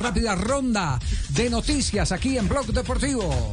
Rápida ronda de noticias aquí en Blog Deportivo.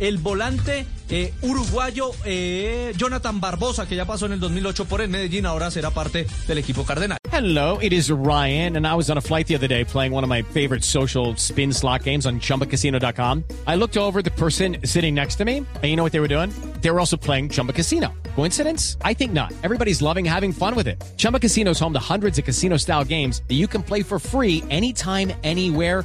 El volante eh, uruguayo eh, Jonathan Barbosa, que ya pasó en el 2008 por el Medellín, ahora será parte del equipo cardenal. Hello, it is Ryan, and I was on a flight the other day playing one of my favorite social spin slot games on chumbacasino.com. I looked over the person sitting next to me, and you know what they were doing? They were also playing Chumba Casino. Coincidence? I think not. Everybody's loving having fun with it. Chumba Casino is home to hundreds of casino style games that you can play for free anytime, anywhere,